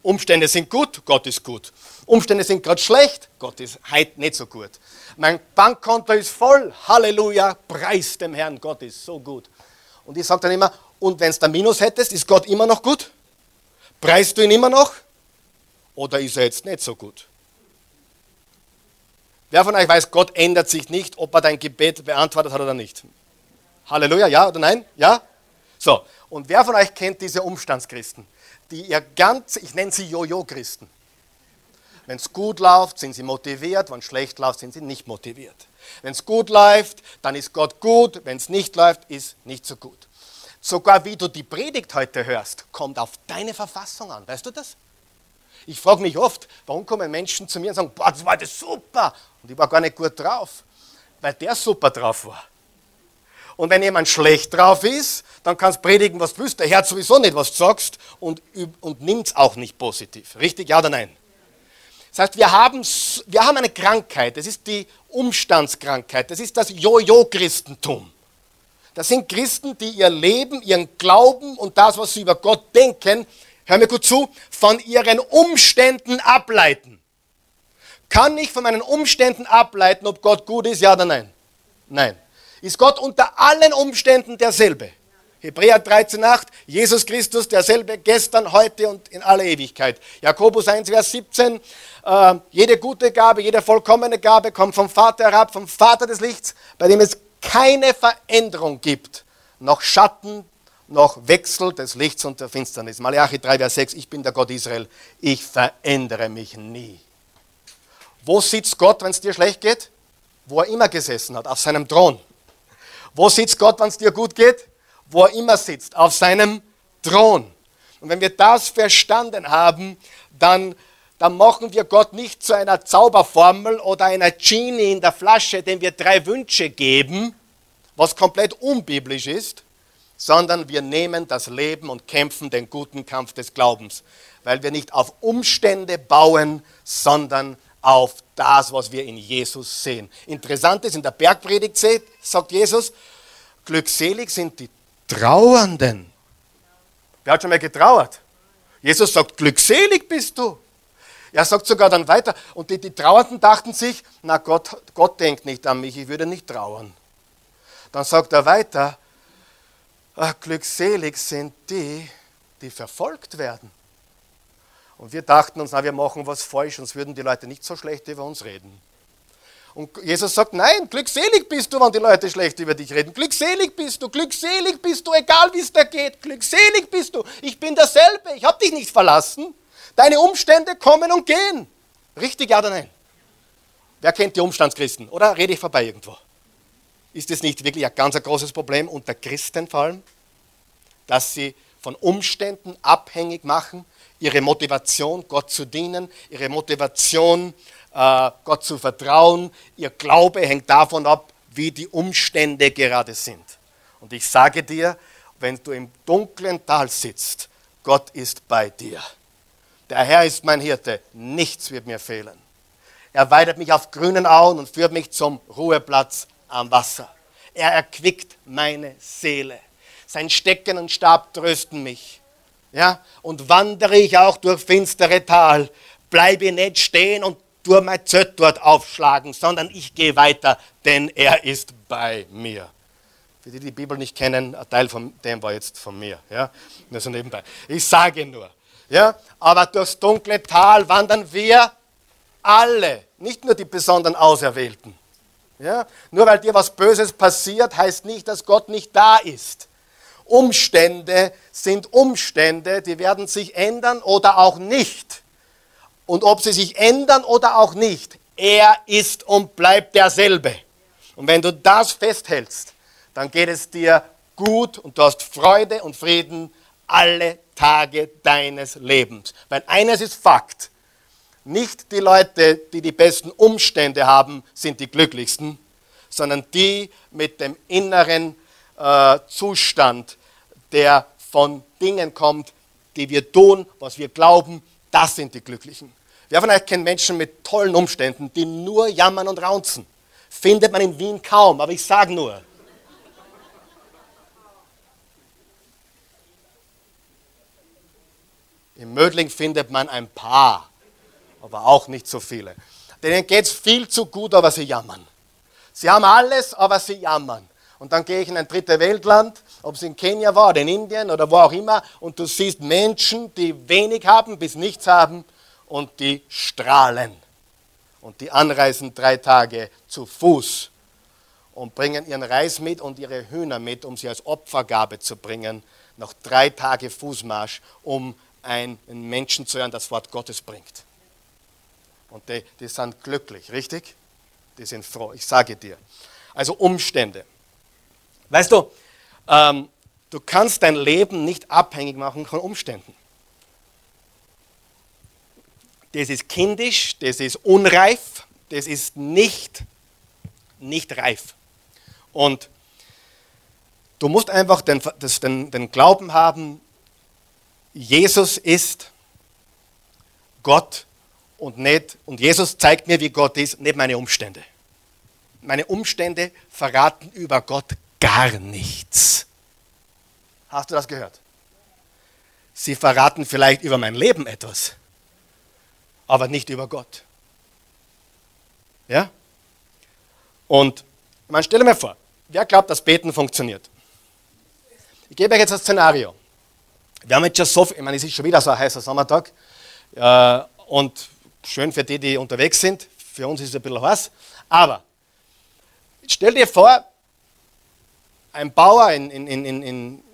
Umstände sind gut, Gott ist gut. Umstände sind gerade schlecht, Gott ist heute nicht so gut. Mein Bankkonto ist voll, Halleluja, preis dem Herrn, Gott ist so gut. Und ich sage dann immer, und wenn es da Minus hättest, ist Gott immer noch gut? Preist du ihn immer noch? Oder ist er jetzt nicht so gut? Wer von euch weiß, Gott ändert sich nicht, ob er dein Gebet beantwortet hat oder nicht? Halleluja, ja oder nein? Ja? So, und wer von euch kennt diese Umstandschristen, die ihr ganz, ich nenne sie Jojo-Christen. Wenn es gut läuft, sind sie motiviert, wenn es schlecht läuft, sind sie nicht motiviert. Wenn es gut läuft, dann ist Gott gut, wenn es nicht läuft, ist nicht so gut. Sogar wie du die Predigt heute hörst, kommt auf deine Verfassung an. Weißt du das? Ich frage mich oft, warum kommen Menschen zu mir und sagen, boah, das war das super. Und ich war gar nicht gut drauf, weil der super drauf war. Und wenn jemand schlecht drauf ist, dann kannst du predigen, was du willst. Der hört sowieso nicht, was du sagst und, und nimmt es auch nicht positiv. Richtig, ja oder nein? Das heißt, wir haben, wir haben eine Krankheit, das ist die Umstandskrankheit, das ist das Jojo-Christentum. Das sind Christen, die ihr Leben, ihren Glauben und das, was sie über Gott denken, hör mir gut zu, von ihren Umständen ableiten. Kann ich von meinen Umständen ableiten, ob Gott gut ist, ja oder nein? Nein. Ist Gott unter allen Umständen derselbe? Hebräer 13,8, Jesus Christus derselbe gestern, heute und in aller Ewigkeit. Jakobus 1, Vers 17, äh, jede gute Gabe, jede vollkommene Gabe kommt vom Vater herab, vom Vater des Lichts, bei dem es keine Veränderung gibt, noch Schatten noch Wechsel des Lichts und der Finsternis. Malachi 3, Vers 6, ich bin der Gott Israel, ich verändere mich nie. Wo sitzt Gott, wenn es dir schlecht geht? Wo er immer gesessen hat, auf seinem Thron. Wo sitzt Gott, wenn es dir gut geht? Wo er immer sitzt, auf seinem Thron. Und wenn wir das verstanden haben, dann, dann machen wir Gott nicht zu einer Zauberformel oder einer Genie in der Flasche, dem wir drei Wünsche geben, was komplett unbiblisch ist, sondern wir nehmen das Leben und kämpfen den guten Kampf des Glaubens, weil wir nicht auf Umstände bauen, sondern auf das, was wir in Jesus sehen. Interessant ist, in der Bergpredigt sagt Jesus, glückselig sind die Trauernden. Wer hat schon mal getrauert? Jesus sagt, glückselig bist du. Er sagt sogar dann weiter, und die, die Trauernden dachten sich, na Gott, Gott denkt nicht an mich, ich würde nicht trauern. Dann sagt er weiter, glückselig sind die, die verfolgt werden. Und wir dachten uns, na, wir machen was falsch, sonst würden die Leute nicht so schlecht über uns reden. Und Jesus sagt, nein, glückselig bist du, wenn die Leute schlecht über dich reden. Glückselig bist du, glückselig bist du, egal wie es da geht. Glückselig bist du. Ich bin derselbe, ich habe dich nicht verlassen. Deine Umstände kommen und gehen. Richtig, ja oder nein? Wer kennt die Umstandschristen? Oder rede ich vorbei irgendwo? Ist es nicht wirklich ein ganz großes Problem unter Christen vor allem, dass sie von Umständen abhängig machen, ihre Motivation, Gott zu dienen, ihre Motivation, äh, Gott zu vertrauen, ihr Glaube hängt davon ab, wie die Umstände gerade sind. Und ich sage dir, wenn du im dunklen Tal sitzt, Gott ist bei dir. Der Herr ist mein Hirte, nichts wird mir fehlen. Er weidet mich auf grünen Auen und führt mich zum Ruheplatz am Wasser. Er erquickt meine Seele. Sein Stecken und Stab trösten mich. Ja? Und wandere ich auch durch finstere Tal, bleibe nicht stehen und tue mein Zött dort aufschlagen, sondern ich gehe weiter, denn er ist bei mir. Für die, die die Bibel nicht kennen, ein Teil von dem war jetzt von mir. Ja? Nur so nebenbei. Ich sage nur. Ja? Aber durchs dunkle Tal wandern wir alle, nicht nur die besonderen Auserwählten. Ja? Nur weil dir was Böses passiert, heißt nicht, dass Gott nicht da ist. Umstände sind Umstände, die werden sich ändern oder auch nicht. Und ob sie sich ändern oder auch nicht, er ist und bleibt derselbe. Und wenn du das festhältst, dann geht es dir gut und du hast Freude und Frieden alle Tage deines Lebens. Weil eines ist Fakt, nicht die Leute, die die besten Umstände haben, sind die glücklichsten, sondern die mit dem inneren äh, Zustand, der von Dingen kommt, die wir tun, was wir glauben, das sind die Glücklichen. Wer von euch kennt Menschen mit tollen Umständen, die nur jammern und raunzen? Findet man in Wien kaum, aber ich sage nur. In Mödling findet man ein paar aber auch nicht so viele. Denen geht es viel zu gut, aber sie jammern. Sie haben alles, aber sie jammern. Und dann gehe ich in ein dritte Weltland, ob es in Kenia war oder in Indien oder wo auch immer, und du siehst Menschen, die wenig haben bis nichts haben und die strahlen. Und die anreisen drei Tage zu Fuß und bringen ihren Reis mit und ihre Hühner mit, um sie als Opfergabe zu bringen, noch drei Tage Fußmarsch, um einen Menschen zu hören, das Wort Gottes bringt. Und die, die sind glücklich, richtig? Die sind froh, ich sage dir. Also Umstände. Weißt du, ähm, du kannst dein Leben nicht abhängig machen von Umständen. Das ist kindisch, das ist unreif, das ist nicht, nicht reif. Und du musst einfach den, das, den, den Glauben haben, Jesus ist Gott und nicht, und Jesus zeigt mir, wie Gott ist, nicht meine Umstände. Meine Umstände verraten über Gott gar nichts. Hast du das gehört? Sie verraten vielleicht über mein Leben etwas, aber nicht über Gott. Ja? Und man stelle mir vor, wer glaubt, dass Beten funktioniert? Ich gebe euch jetzt ein Szenario. Wir haben jetzt schon so viel, ich meine, es ist schon wieder so ein heißer Sommertag. Äh, und Schön für die, die unterwegs sind. Für uns ist es ein bisschen heiß. Aber stell dir vor, ein Bauer in, in, in, in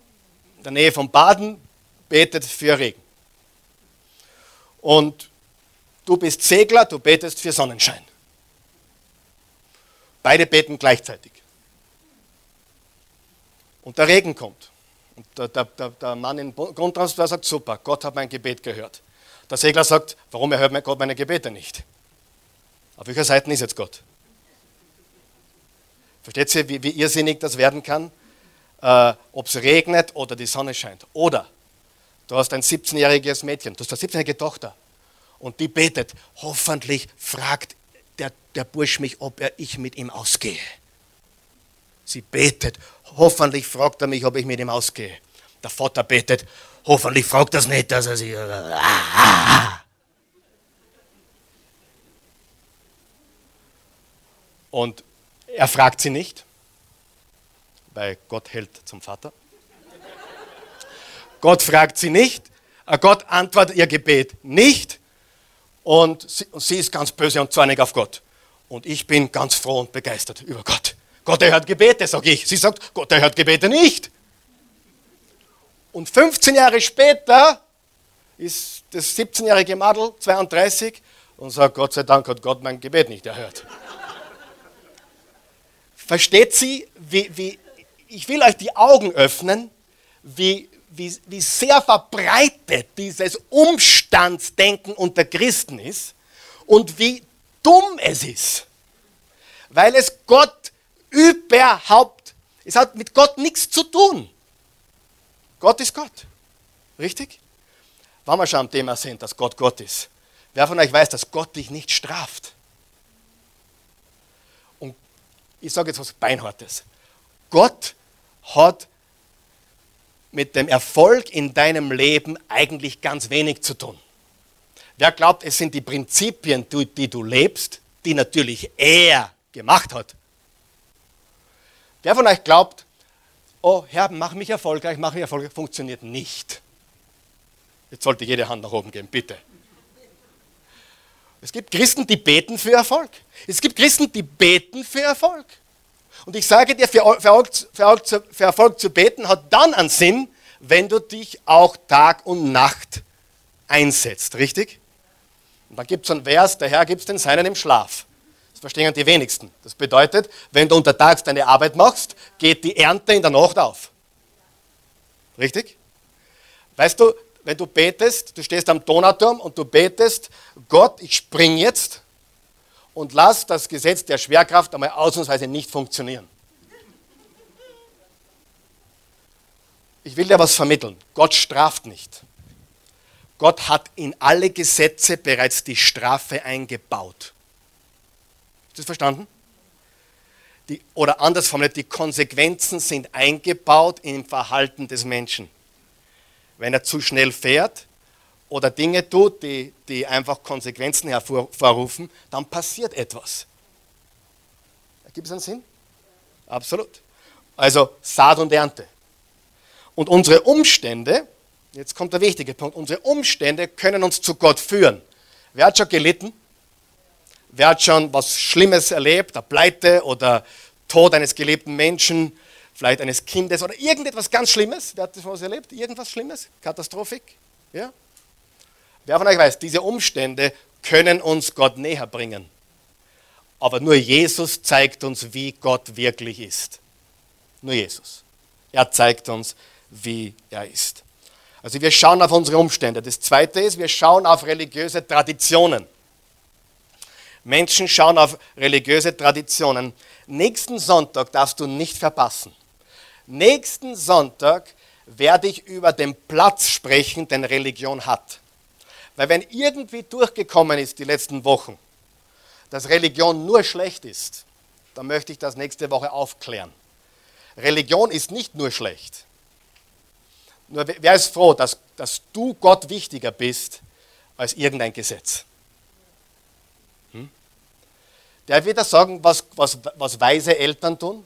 der Nähe von Baden betet für Regen. Und du bist Segler, du betest für Sonnenschein. Beide beten gleichzeitig. Und der Regen kommt. Und der, der, der Mann im Grundtransfer sagt, super, Gott hat mein Gebet gehört. Der Segler sagt, warum erhört Gott meine Gebete nicht? Auf welcher Seite ist jetzt Gott? Versteht ihr, wie, wie irrsinnig das werden kann? Äh, Ob es regnet oder die Sonne scheint. Oder du hast ein 17-jähriges Mädchen, du hast eine 17-jährige Tochter und die betet, hoffentlich fragt der, der Bursch mich, ob er, ich mit ihm ausgehe. Sie betet, hoffentlich fragt er mich, ob ich mit ihm ausgehe. Der Vater betet, hoffentlich fragt es nicht, dass er sich... Und er fragt sie nicht, weil Gott hält zum Vater. Gott fragt sie nicht, äh, Gott antwortet ihr Gebet nicht und sie, und sie ist ganz böse und zornig auf Gott. Und ich bin ganz froh und begeistert über Gott. Gott erhört Gebete, sage ich. Sie sagt, Gott erhört Gebete nicht. Und 15 Jahre später ist das 17-jährige Madel 32 und sagt, Gott sei Dank hat Gott mein Gebet nicht erhört. Versteht sie, wie, wie, ich will euch die Augen öffnen, wie, wie, wie sehr verbreitet dieses Umstandsdenken unter Christen ist und wie dumm es ist. Weil es Gott überhaupt, es hat mit Gott nichts zu tun. Gott ist Gott. Richtig? Wenn wir schon am Thema sind, dass Gott Gott ist. Wer von euch weiß, dass Gott dich nicht straft? ich sage jetzt was Beinhartes. Gott hat mit dem Erfolg in deinem Leben eigentlich ganz wenig zu tun. Wer glaubt, es sind die Prinzipien, die du lebst, die natürlich er gemacht hat? Wer von euch glaubt, oh Herr, mach mich erfolgreich, mach mich erfolgreich, funktioniert nicht. Jetzt sollte jede Hand nach oben gehen, bitte. Es gibt Christen, die beten für Erfolg. Es gibt Christen, die beten für Erfolg. Und ich sage dir, für Erfolg, für Erfolg zu beten hat dann einen Sinn, wenn du dich auch Tag und Nacht einsetzt. Richtig? Und dann gibt es einen Vers, der Herr gibt es den Seinen im Schlaf. Das verstehen die wenigsten. Das bedeutet, wenn du untertags deine Arbeit machst, geht die Ernte in der Nacht auf. Richtig? Weißt du, wenn du betest, du stehst am Donauturm und du betest, Gott, ich spring jetzt und lass das Gesetz der Schwerkraft einmal ausnahmsweise nicht funktionieren. Ich will dir was vermitteln. Gott straft nicht. Gott hat in alle Gesetze bereits die Strafe eingebaut. Ist das verstanden? Die, oder anders formuliert, die Konsequenzen sind eingebaut im Verhalten des Menschen. Wenn er zu schnell fährt oder Dinge tut, die, die einfach Konsequenzen hervorrufen, dann passiert etwas. Gibt es einen Sinn? Absolut. Also Saat und Ernte. Und unsere Umstände, jetzt kommt der wichtige Punkt, unsere Umstände können uns zu Gott führen. Wer hat schon gelitten? Wer hat schon was Schlimmes erlebt, eine Pleite oder Tod eines geliebten Menschen? vielleicht eines Kindes oder irgendetwas ganz Schlimmes. Wer hat das was erlebt? Irgendwas Schlimmes? Katastrophik? Ja? Wer von euch weiß, diese Umstände können uns Gott näher bringen. Aber nur Jesus zeigt uns, wie Gott wirklich ist. Nur Jesus. Er zeigt uns, wie er ist. Also wir schauen auf unsere Umstände. Das Zweite ist, wir schauen auf religiöse Traditionen. Menschen schauen auf religiöse Traditionen. Nächsten Sonntag darfst du nicht verpassen. Nächsten Sonntag werde ich über den Platz sprechen, den Religion hat. Weil wenn irgendwie durchgekommen ist die letzten Wochen, dass Religion nur schlecht ist, dann möchte ich das nächste Woche aufklären. Religion ist nicht nur schlecht. Nur wer ist froh, dass, dass du Gott wichtiger bist als irgendein Gesetz? Hm? Der wird sagen, was, was, was weise Eltern tun.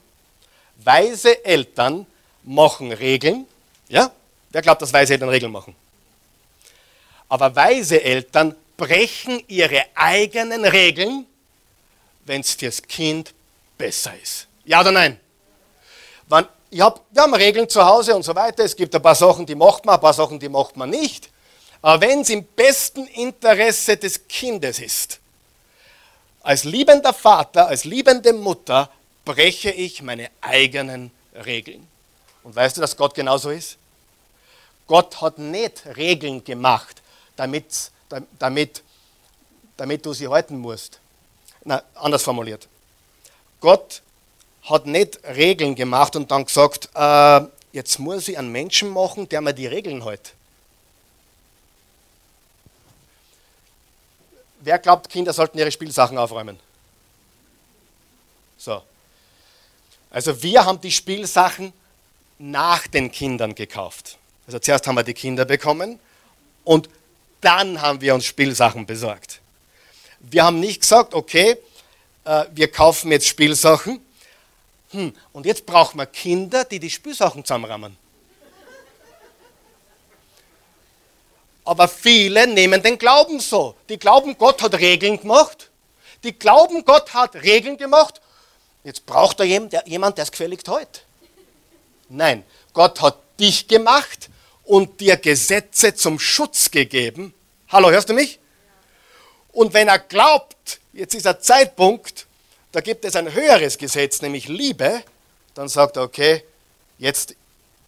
Weise Eltern machen Regeln. Ja? Wer glaubt, dass weise Eltern Regeln machen? Aber weise Eltern brechen ihre eigenen Regeln, wenn es fürs Kind besser ist. Ja oder nein? Wenn, ich hab, wir haben Regeln zu Hause und so weiter. Es gibt ein paar Sachen, die macht man, ein paar Sachen, die macht man nicht. Aber wenn es im besten Interesse des Kindes ist, als liebender Vater, als liebende Mutter breche ich meine eigenen Regeln. Und weißt du, dass Gott genauso ist? Gott hat nicht Regeln gemacht, damit, damit, damit du sie halten musst. Na, anders formuliert. Gott hat nicht Regeln gemacht und dann gesagt, äh, jetzt muss ich einen Menschen machen, der mir die Regeln hält. Wer glaubt, Kinder sollten ihre Spielsachen aufräumen? So. Also wir haben die Spielsachen nach den Kindern gekauft. Also zuerst haben wir die Kinder bekommen und dann haben wir uns Spielsachen besorgt. Wir haben nicht gesagt, okay, äh, wir kaufen jetzt Spielsachen hm, und jetzt brauchen wir Kinder, die die Spielsachen zusammenrahmen. Aber viele nehmen den Glauben so. Die glauben, Gott hat Regeln gemacht. Die glauben, Gott hat Regeln gemacht. Jetzt braucht er jemand, der es gefälligt heute. Nein, Gott hat dich gemacht und dir Gesetze zum Schutz gegeben. Hallo, hörst du mich? Und wenn er glaubt, jetzt ist der Zeitpunkt, da gibt es ein höheres Gesetz, nämlich Liebe, dann sagt er, okay, jetzt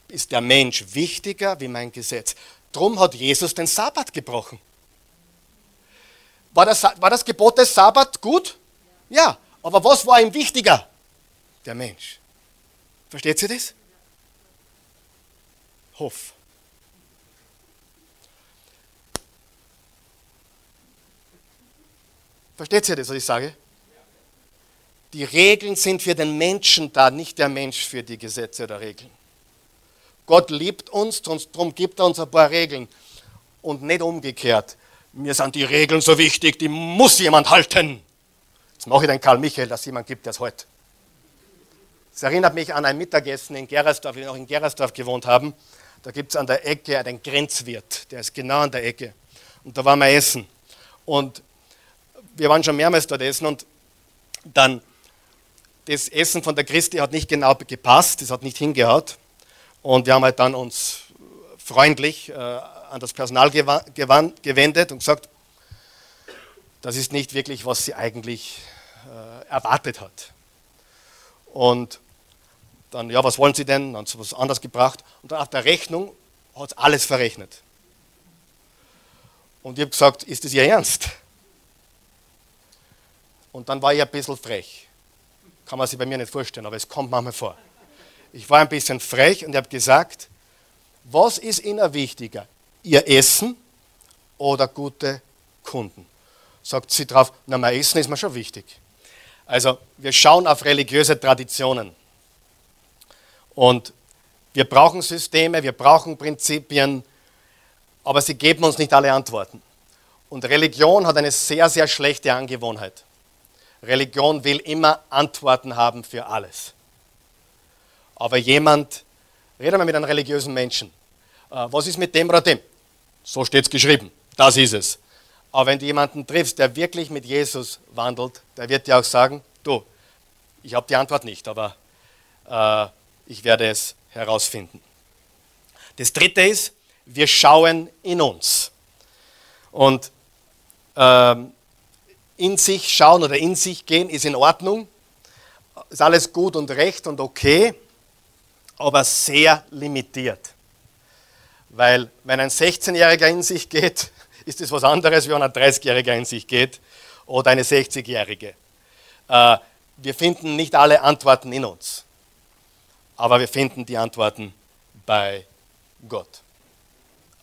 ist der Mensch wichtiger wie mein Gesetz. Drum hat Jesus den Sabbat gebrochen. War das, war das Gebot des Sabbat gut? Ja. Aber was war ihm wichtiger? Der Mensch. Versteht ihr das? Hoff. Versteht ihr das, was ich sage? Die Regeln sind für den Menschen da, nicht der Mensch für die Gesetze oder Regeln. Gott liebt uns, darum gibt er uns ein paar Regeln. Und nicht umgekehrt. Mir sind die Regeln so wichtig, die muss jemand halten. Jetzt mache ich den Karl Michael, dass jemand gibt, der es hält. Es erinnert mich an ein Mittagessen in Gerersdorf, wie wir noch in Gerersdorf gewohnt haben. Da gibt es an der Ecke einen Grenzwirt, der ist genau an der Ecke. Und da waren wir essen. Und wir waren schon mehrmals dort essen und dann das Essen von der Christi hat nicht genau gepasst, das hat nicht hingehaut. Und wir haben halt dann uns freundlich äh, an das Personal gewendet und gesagt, das ist nicht wirklich, was sie eigentlich äh, erwartet hat. Und dann, ja, was wollen Sie denn? Dann haben sie was anderes gebracht. Und dann auf der Rechnung hat es alles verrechnet. Und ich habe gesagt, ist das Ihr Ernst? Und dann war ich ein bisschen frech. Kann man sich bei mir nicht vorstellen, aber es kommt manchmal vor. Ich war ein bisschen frech und habe gesagt, was ist Ihnen wichtiger? Ihr Essen oder gute Kunden? Sagt sie drauf, na, mein Essen ist mir schon wichtig. Also, wir schauen auf religiöse Traditionen. Und wir brauchen Systeme, wir brauchen Prinzipien, aber sie geben uns nicht alle Antworten. Und Religion hat eine sehr, sehr schlechte Angewohnheit. Religion will immer Antworten haben für alles. Aber jemand, rede mal mit einem religiösen Menschen, äh, was ist mit dem oder dem? So steht es geschrieben, das ist es. Aber wenn du jemanden triffst, der wirklich mit Jesus wandelt, der wird dir auch sagen, du, ich habe die Antwort nicht, aber äh, ich werde es herausfinden. Das dritte ist, wir schauen in uns. Und ähm, in sich schauen oder in sich gehen ist in Ordnung, ist alles gut und recht und okay, aber sehr limitiert. Weil wenn ein 16-Jähriger in sich geht, ist es was anderes, wie wenn ein 30-Jähriger in sich geht oder eine 60-Jährige. Äh, wir finden nicht alle Antworten in uns, aber wir finden die Antworten bei Gott.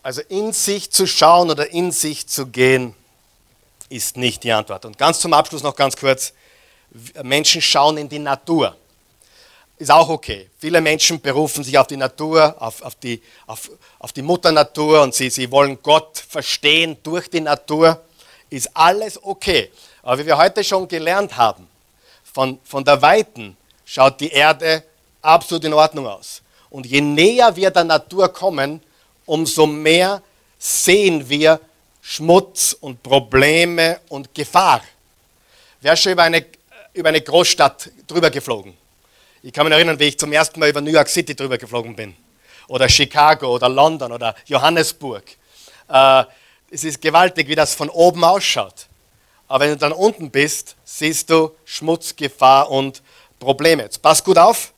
Also in sich zu schauen oder in sich zu gehen, ist nicht die Antwort. Und ganz zum Abschluss noch ganz kurz, Menschen schauen in die Natur. Ist auch okay. Viele Menschen berufen sich auf die Natur, auf, auf, die, auf, auf die Mutter Natur und sie, sie wollen Gott verstehen durch die Natur. Ist alles okay. Aber wie wir heute schon gelernt haben, von, von der Weiten schaut die Erde absolut in Ordnung aus. Und je näher wir der Natur kommen, umso mehr sehen wir, Schmutz und Probleme und Gefahr. Wer ist schon über eine, über eine Großstadt drüber geflogen? Ich kann mich erinnern, wie ich zum ersten Mal über New York City drüber geflogen bin. Oder Chicago oder London oder Johannesburg. Äh, es ist gewaltig, wie das von oben ausschaut. Aber wenn du dann unten bist, siehst du Schmutz, Gefahr und Probleme. Jetzt pass gut auf,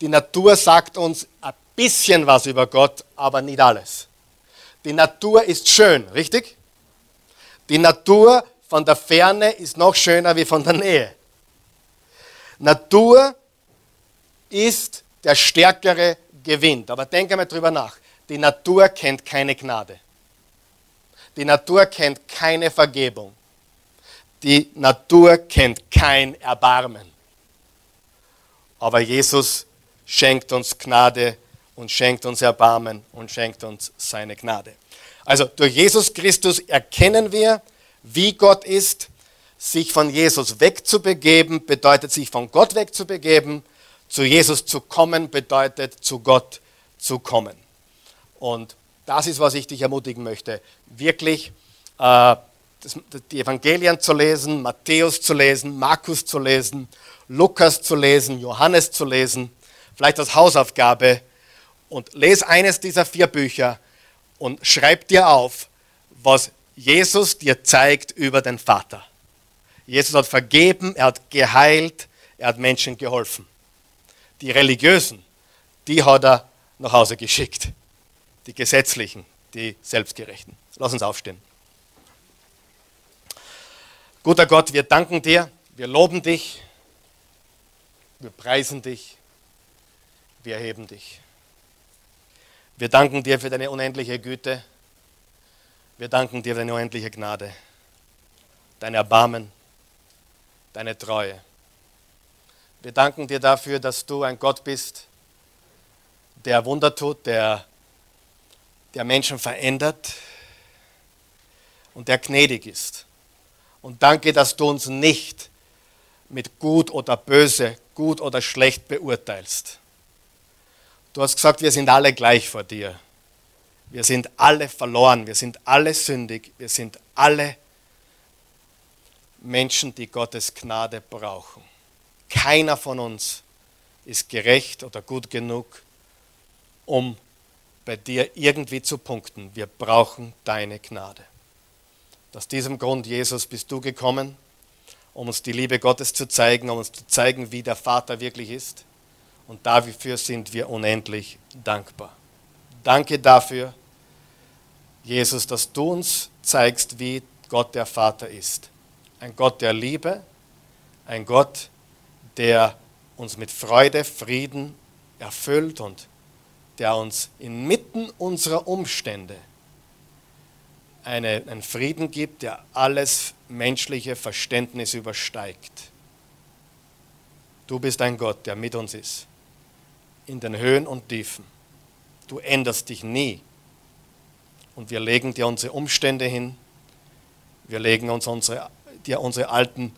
die Natur sagt uns ein bisschen was über Gott, aber nicht alles. Die Natur ist schön, richtig? Die Natur von der Ferne ist noch schöner wie von der Nähe. Natur ist, der Stärkere gewinnt. Aber denk einmal drüber nach. Die Natur kennt keine Gnade. Die Natur kennt keine Vergebung. Die Natur kennt kein Erbarmen. Aber Jesus schenkt uns Gnade und schenkt uns Erbarmen und schenkt uns seine Gnade. Also durch Jesus Christus erkennen wir, wie Gott ist. Sich von Jesus wegzubegeben bedeutet sich von Gott wegzubegeben. Zu Jesus zu kommen bedeutet zu Gott zu kommen. Und das ist, was ich dich ermutigen möchte. Wirklich äh, das, die Evangelien zu lesen, Matthäus zu lesen, Markus zu lesen, Lukas zu lesen, Johannes zu lesen, vielleicht als Hausaufgabe. Und lese eines dieser vier Bücher und schreib dir auf, was Jesus dir zeigt über den Vater. Jesus hat vergeben, er hat geheilt, er hat Menschen geholfen. Die Religiösen, die hat er nach Hause geschickt. Die Gesetzlichen, die Selbstgerechten. Lass uns aufstehen. Guter Gott, wir danken dir, wir loben dich, wir preisen dich, wir erheben dich. Wir danken dir für deine unendliche Güte. Wir danken dir für deine unendliche Gnade, dein Erbarmen, deine Treue. Wir danken dir dafür, dass du ein Gott bist, der Wunder tut, der, der Menschen verändert und der gnädig ist. Und danke, dass du uns nicht mit gut oder böse, gut oder schlecht beurteilst. Du hast gesagt, wir sind alle gleich vor dir. Wir sind alle verloren, wir sind alle sündig, wir sind alle Menschen, die Gottes Gnade brauchen. Keiner von uns ist gerecht oder gut genug, um bei dir irgendwie zu punkten. Wir brauchen deine Gnade. Aus diesem Grund, Jesus, bist du gekommen, um uns die Liebe Gottes zu zeigen, um uns zu zeigen, wie der Vater wirklich ist. Und dafür sind wir unendlich dankbar. Danke dafür, Jesus, dass du uns zeigst, wie Gott der Vater ist. Ein Gott der Liebe, ein Gott, der uns mit Freude, Frieden erfüllt und der uns inmitten unserer Umstände eine, einen Frieden gibt, der alles menschliche Verständnis übersteigt. Du bist ein Gott, der mit uns ist, in den Höhen und Tiefen. Du änderst dich nie. Und wir legen dir unsere Umstände hin, wir legen uns unsere, dir unsere alten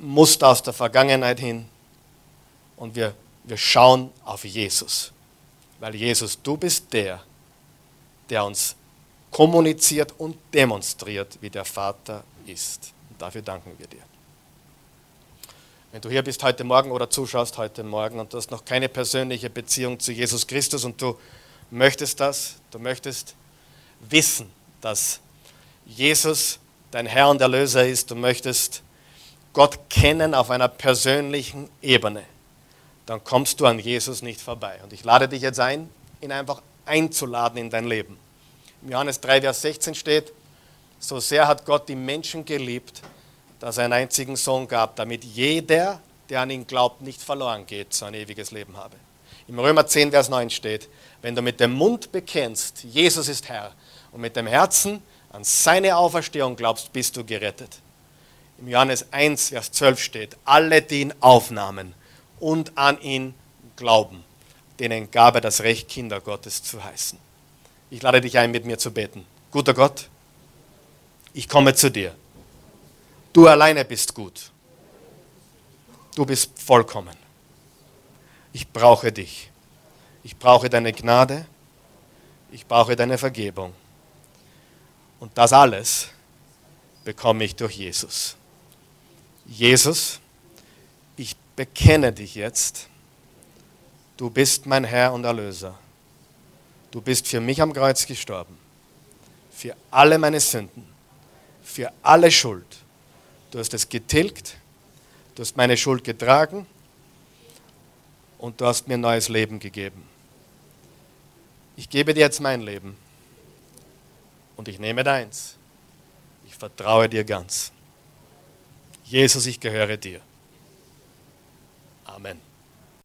Muster aus der Vergangenheit hin und wir, wir schauen auf Jesus. Weil Jesus, du bist der, der uns kommuniziert und demonstriert, wie der Vater ist. Und dafür danken wir dir. Wenn du hier bist heute Morgen oder zuschaust heute Morgen und du hast noch keine persönliche Beziehung zu Jesus Christus und du möchtest das, du möchtest wissen, dass Jesus dein Herr und Erlöser ist, du möchtest Gott kennen auf einer persönlichen Ebene, dann kommst du an Jesus nicht vorbei. Und ich lade dich jetzt ein, ihn einfach einzuladen in dein Leben. Im Johannes 3, Vers 16 steht, so sehr hat Gott die Menschen geliebt, dass er einen einzigen Sohn gab, damit jeder, der an ihn glaubt, nicht verloren geht, so ein ewiges Leben habe. Im Römer 10, Vers 9 steht, wenn du mit dem Mund bekennst, Jesus ist Herr, und mit dem Herzen an seine Auferstehung glaubst, bist du gerettet. Im Johannes 1, Vers 12 steht, alle, die ihn aufnahmen und an ihn glauben, denen gab er das Recht, Kinder Gottes zu heißen. Ich lade dich ein, mit mir zu beten. Guter Gott, ich komme zu dir. Du alleine bist gut. Du bist vollkommen. Ich brauche dich. Ich brauche deine Gnade. Ich brauche deine Vergebung. Und das alles bekomme ich durch Jesus. Jesus, ich bekenne dich jetzt. Du bist mein Herr und Erlöser. Du bist für mich am Kreuz gestorben. Für alle meine Sünden. Für alle Schuld. Du hast es getilgt. Du hast meine Schuld getragen. Und du hast mir ein neues Leben gegeben. Ich gebe dir jetzt mein Leben. Und ich nehme deins. Ich vertraue dir ganz. Jesus, ich gehöre dir. Amen.